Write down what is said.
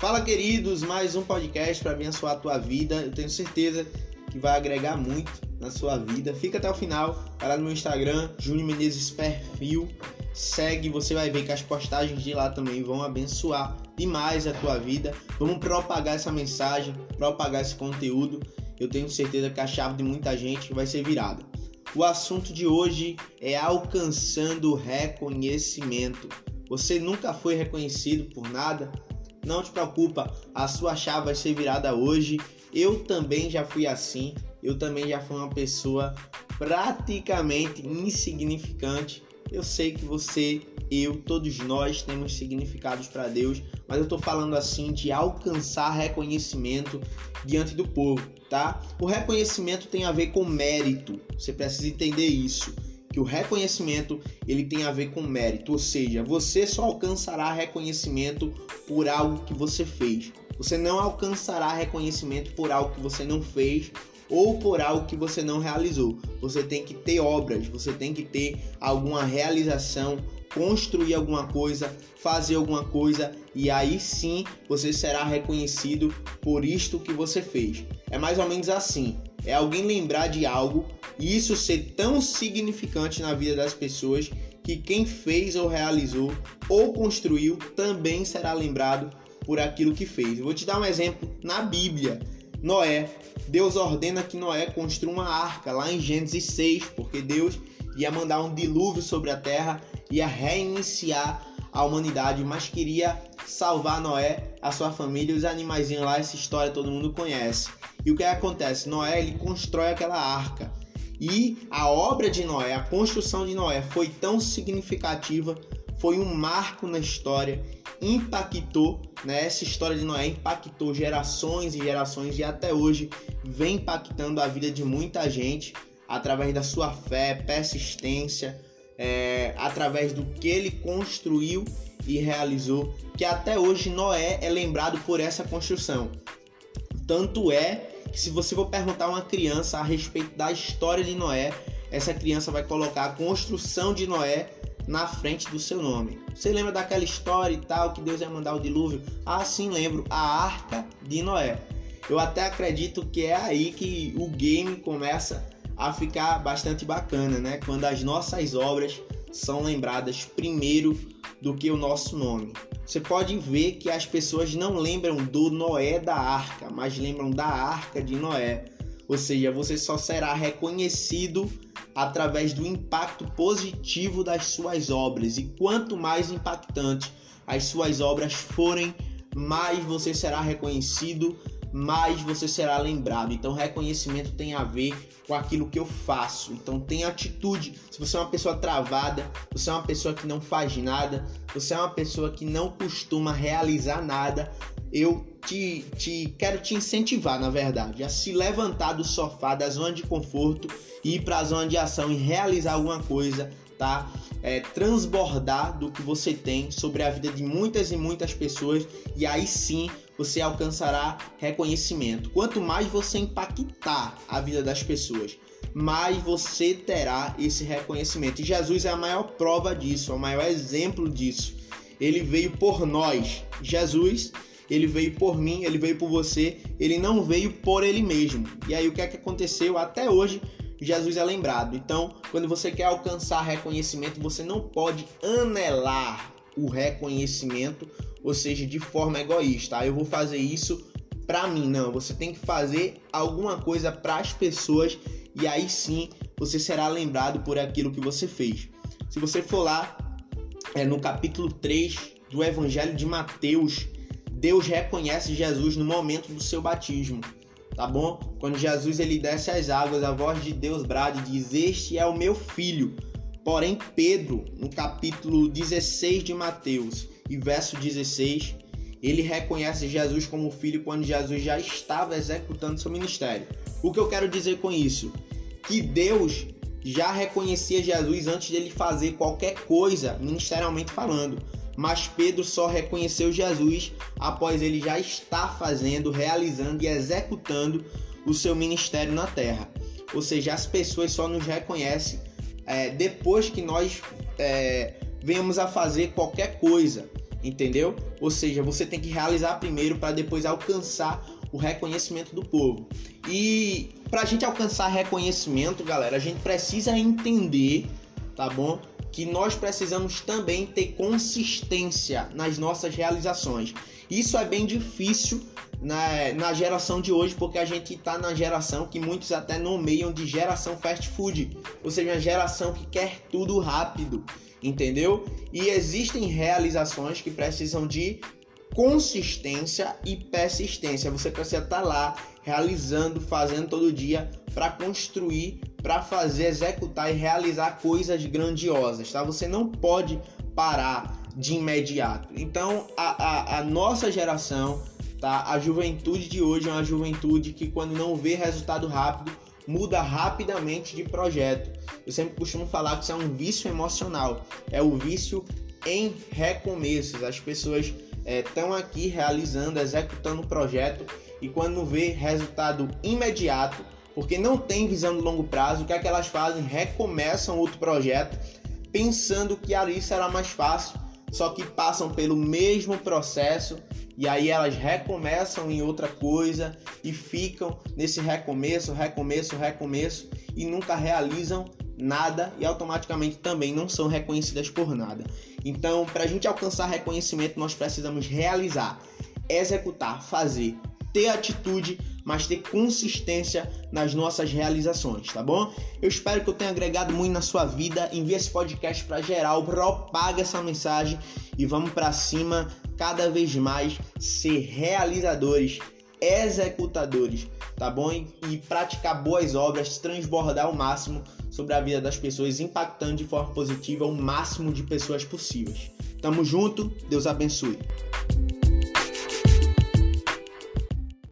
Fala, queridos, mais um podcast para abençoar a tua vida. Eu tenho certeza que vai agregar muito na sua vida. Fica até o final, vai lá no meu Instagram, Júnior Menezes Perfil. Segue, você vai ver que as postagens de lá também vão abençoar demais a tua vida. Vamos propagar essa mensagem, propagar esse conteúdo. Eu tenho certeza que a chave de muita gente vai ser virada. O assunto de hoje é alcançando reconhecimento. Você nunca foi reconhecido por nada? Não te preocupa, a sua chave vai ser virada hoje. Eu também já fui assim. Eu também já fui uma pessoa praticamente insignificante. Eu sei que você, eu, todos nós temos significados para Deus, mas eu estou falando assim de alcançar reconhecimento diante do povo, tá? O reconhecimento tem a ver com mérito. Você precisa entender isso que o reconhecimento ele tem a ver com mérito, ou seja, você só alcançará reconhecimento por algo que você fez. Você não alcançará reconhecimento por algo que você não fez ou por algo que você não realizou. Você tem que ter obras, você tem que ter alguma realização, construir alguma coisa, fazer alguma coisa e aí sim você será reconhecido por isto que você fez. É mais ou menos assim. É alguém lembrar de algo e isso ser tão significante na vida das pessoas que quem fez ou realizou ou construiu também será lembrado por aquilo que fez. Eu vou te dar um exemplo na Bíblia. Noé, Deus ordena que Noé construa uma arca lá em Gênesis 6, porque Deus ia mandar um dilúvio sobre a terra, ia reiniciar a humanidade, mas queria salvar Noé, a sua família os animaizinhos lá, essa história todo mundo conhece. E o que acontece? Noé ele constrói aquela arca. E a obra de Noé, a construção de Noé foi tão significativa, foi um marco na história, impactou, né? Essa história de Noé impactou gerações e gerações e até hoje vem impactando a vida de muita gente através da sua fé, persistência, é, através do que ele construiu e realizou, que até hoje Noé é lembrado por essa construção. Tanto é que se você for perguntar a uma criança a respeito da história de Noé, essa criança vai colocar a construção de Noé na frente do seu nome. Você lembra daquela história e tal que Deus ia mandar o dilúvio? Ah, sim, lembro. A Arca de Noé. Eu até acredito que é aí que o game começa a ficar bastante bacana, né? Quando as nossas obras são lembradas primeiro do que o nosso nome. Você pode ver que as pessoas não lembram do Noé da arca, mas lembram da arca de Noé. Ou seja, você só será reconhecido através do impacto positivo das suas obras. E quanto mais impactante as suas obras forem, mais você será reconhecido, mais você será lembrado. Então, reconhecimento tem a ver com aquilo que eu faço. Então, tem atitude. Se você é uma pessoa travada, você é uma pessoa que não faz nada, você é uma pessoa que não costuma realizar nada, eu te, te quero te incentivar, na verdade, a se levantar do sofá, da zona de conforto e ir para a zona de ação e realizar alguma coisa, tá? É, transbordar do que você tem sobre a vida de muitas e muitas pessoas e aí sim você alcançará reconhecimento. Quanto mais você impactar a vida das pessoas, mais você terá esse reconhecimento. E Jesus é a maior prova disso, é o maior exemplo disso. Ele veio por nós. Jesus, ele veio por mim, ele veio por você, ele não veio por ele mesmo. E aí o que é que aconteceu? Até hoje Jesus é lembrado. Então, quando você quer alcançar reconhecimento, você não pode anelar o reconhecimento ou seja, de forma egoísta. Ah, eu vou fazer isso para mim, não. Você tem que fazer alguma coisa para as pessoas e aí sim você será lembrado por aquilo que você fez. Se você for lá é, no capítulo 3 do Evangelho de Mateus, Deus reconhece Jesus no momento do seu batismo, tá bom? Quando Jesus ele desce as águas, a voz de Deus brada e diz: Este é o meu filho. Porém, Pedro, no capítulo 16 de Mateus, e verso 16, ele reconhece Jesus como filho quando Jesus já estava executando seu ministério. O que eu quero dizer com isso? Que Deus já reconhecia Jesus antes dele fazer qualquer coisa, ministerialmente falando. Mas Pedro só reconheceu Jesus após ele já estar fazendo, realizando e executando o seu ministério na terra. Ou seja, as pessoas só nos reconhecem é, depois que nós é, venhamos a fazer qualquer coisa. entendeu? Ou seja, você tem que realizar primeiro para depois alcançar o reconhecimento do povo. E para a gente alcançar reconhecimento, galera, a gente precisa entender, tá bom? Que nós precisamos também ter consistência nas nossas realizações. Isso é bem difícil na, na geração de hoje, porque a gente está na geração que muitos até nomeiam de geração fast food, ou seja, uma geração que quer tudo rápido, entendeu? E existem realizações que precisam de consistência e persistência. Você precisa estar tá lá realizando, fazendo todo dia para construir, para fazer, executar e realizar coisas grandiosas, tá? Você não pode parar de imediato. Então, a, a, a nossa geração, tá? A juventude de hoje é uma juventude que quando não vê resultado rápido, muda rapidamente de projeto. Eu sempre costumo falar que isso é um vício emocional, é o vício em recomeços. As pessoas estão é, aqui realizando, executando o projeto e quando vê resultado imediato, porque não tem visão de longo prazo, o que é que elas fazem? Recomeçam outro projeto pensando que ali será mais fácil, só que passam pelo mesmo processo e aí elas recomeçam em outra coisa e ficam nesse recomeço, recomeço, recomeço e nunca realizam nada e automaticamente também não são reconhecidas por nada. Então, para a gente alcançar reconhecimento, nós precisamos realizar, executar, fazer, ter atitude, mas ter consistência nas nossas realizações, tá bom? Eu espero que eu tenha agregado muito na sua vida. Envie esse podcast para geral, propaga essa mensagem e vamos para cima cada vez mais ser realizadores, executadores, tá bom? E praticar boas obras, transbordar ao máximo sobre a vida das pessoas, impactando de forma positiva o máximo de pessoas possíveis. Tamo junto, Deus abençoe.